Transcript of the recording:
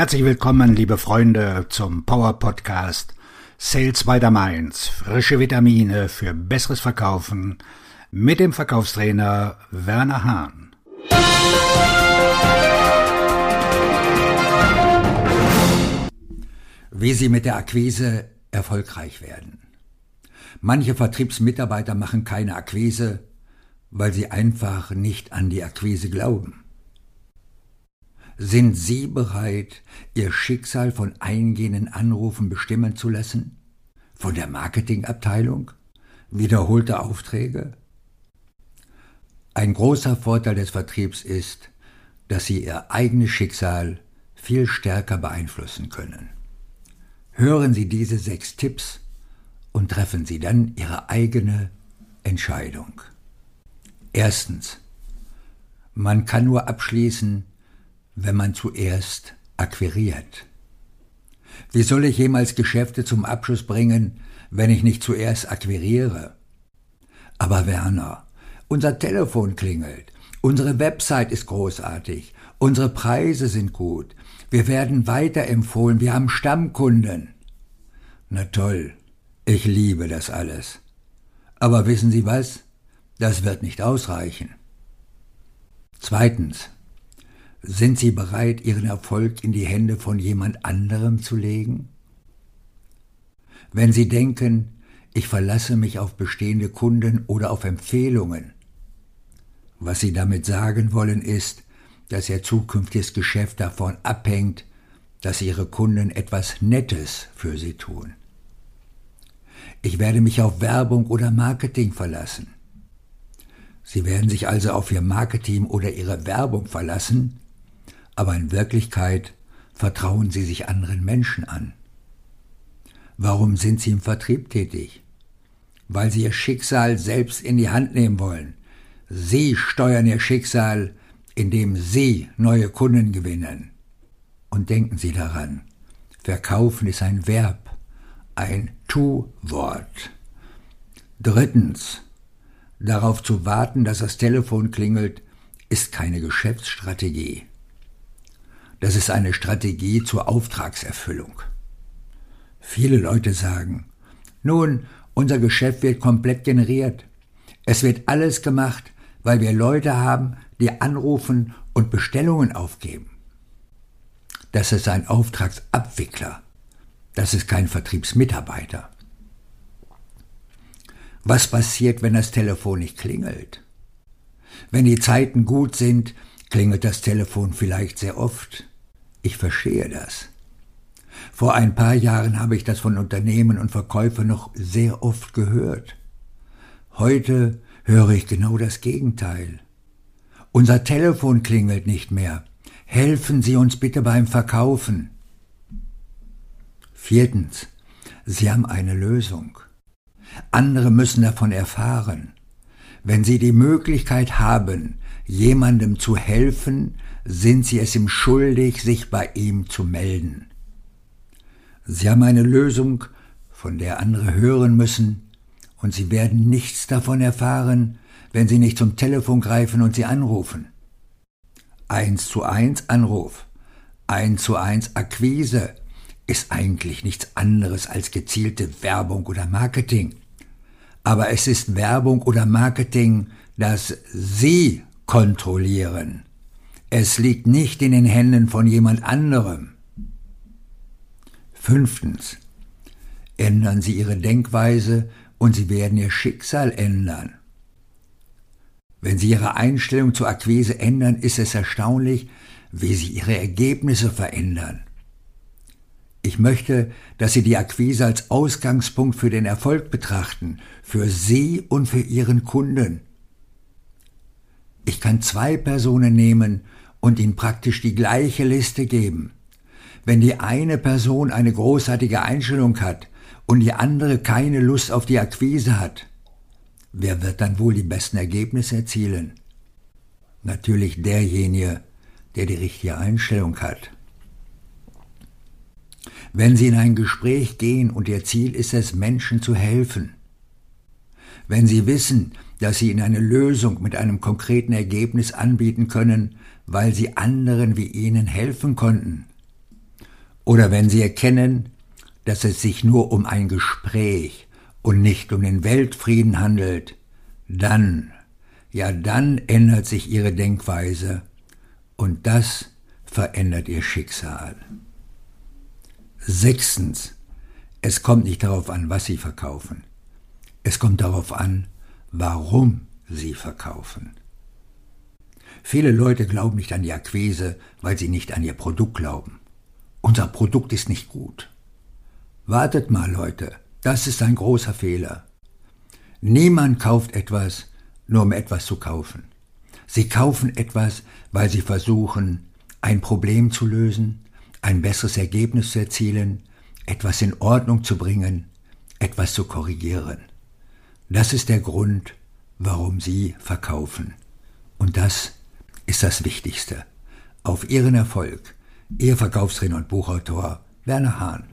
Herzlich willkommen, liebe Freunde, zum Power Podcast Sales by the Mainz. Frische Vitamine für besseres Verkaufen mit dem Verkaufstrainer Werner Hahn. Wie Sie mit der Akquise erfolgreich werden. Manche Vertriebsmitarbeiter machen keine Akquise, weil sie einfach nicht an die Akquise glauben. Sind Sie bereit, Ihr Schicksal von eingehenden Anrufen bestimmen zu lassen? Von der Marketingabteilung? Wiederholte Aufträge? Ein großer Vorteil des Vertriebs ist, dass Sie Ihr eigenes Schicksal viel stärker beeinflussen können. Hören Sie diese sechs Tipps und treffen Sie dann Ihre eigene Entscheidung. Erstens. Man kann nur abschließen, wenn man zuerst akquiriert. Wie soll ich jemals Geschäfte zum Abschluss bringen, wenn ich nicht zuerst akquiriere? Aber Werner, unser Telefon klingelt, unsere Website ist großartig, unsere Preise sind gut, wir werden weiterempfohlen, wir haben Stammkunden. Na toll, ich liebe das alles. Aber wissen Sie was? Das wird nicht ausreichen. Zweitens. Sind Sie bereit, Ihren Erfolg in die Hände von jemand anderem zu legen? Wenn Sie denken, ich verlasse mich auf bestehende Kunden oder auf Empfehlungen, was Sie damit sagen wollen ist, dass Ihr zukünftiges Geschäft davon abhängt, dass Ihre Kunden etwas Nettes für Sie tun. Ich werde mich auf Werbung oder Marketing verlassen. Sie werden sich also auf Ihr Marketing oder Ihre Werbung verlassen, aber in Wirklichkeit vertrauen sie sich anderen Menschen an. Warum sind sie im Vertrieb tätig? Weil sie ihr Schicksal selbst in die Hand nehmen wollen. Sie steuern ihr Schicksal, indem sie neue Kunden gewinnen. Und denken Sie daran, verkaufen ist ein Verb, ein Tu-Wort. Drittens, darauf zu warten, dass das Telefon klingelt, ist keine Geschäftsstrategie. Das ist eine Strategie zur Auftragserfüllung. Viele Leute sagen, nun, unser Geschäft wird komplett generiert. Es wird alles gemacht, weil wir Leute haben, die anrufen und Bestellungen aufgeben. Das ist ein Auftragsabwickler. Das ist kein Vertriebsmitarbeiter. Was passiert, wenn das Telefon nicht klingelt? Wenn die Zeiten gut sind, klingelt das Telefon vielleicht sehr oft. Ich verstehe das. Vor ein paar Jahren habe ich das von Unternehmen und Verkäufern noch sehr oft gehört. Heute höre ich genau das Gegenteil. Unser Telefon klingelt nicht mehr. Helfen Sie uns bitte beim Verkaufen. Viertens. Sie haben eine Lösung. Andere müssen davon erfahren. Wenn Sie die Möglichkeit haben, jemandem zu helfen, sind sie es ihm schuldig, sich bei ihm zu melden. Sie haben eine Lösung, von der andere hören müssen, und sie werden nichts davon erfahren, wenn sie nicht zum Telefon greifen und sie anrufen. Eins zu eins Anruf, eins zu eins Akquise ist eigentlich nichts anderes als gezielte Werbung oder Marketing. Aber es ist Werbung oder Marketing, das Sie kontrollieren. Es liegt nicht in den Händen von jemand anderem. Fünftens. Ändern Sie Ihre Denkweise und Sie werden Ihr Schicksal ändern. Wenn Sie Ihre Einstellung zur Akquise ändern, ist es erstaunlich, wie Sie Ihre Ergebnisse verändern. Ich möchte, dass Sie die Akquise als Ausgangspunkt für den Erfolg betrachten, für Sie und für Ihren Kunden. Ich kann zwei Personen nehmen und ihnen praktisch die gleiche Liste geben. Wenn die eine Person eine großartige Einstellung hat und die andere keine Lust auf die Akquise hat, wer wird dann wohl die besten Ergebnisse erzielen? Natürlich derjenige, der die richtige Einstellung hat. Wenn Sie in ein Gespräch gehen und Ihr Ziel ist es, Menschen zu helfen, wenn Sie wissen, dass Sie Ihnen eine Lösung mit einem konkreten Ergebnis anbieten können, weil Sie anderen wie Ihnen helfen konnten, Oder wenn Sie erkennen, dass es sich nur um ein Gespräch und nicht um den Weltfrieden handelt, dann, ja dann ändert sich Ihre Denkweise und das verändert Ihr Schicksal. Sechstens, es kommt nicht darauf an, was Sie verkaufen. Es kommt darauf an, warum Sie verkaufen. Viele Leute glauben nicht an die Akquise, weil sie nicht an ihr Produkt glauben. Unser Produkt ist nicht gut. Wartet mal, Leute, das ist ein großer Fehler. Niemand kauft etwas, nur um etwas zu kaufen. Sie kaufen etwas, weil sie versuchen, ein Problem zu lösen, ein besseres Ergebnis zu erzielen, etwas in Ordnung zu bringen, etwas zu korrigieren. Das ist der Grund, warum Sie verkaufen. Und das ist das Wichtigste. Auf Ihren Erfolg. Ihr Verkaufstrainer und Buchautor Werner Hahn.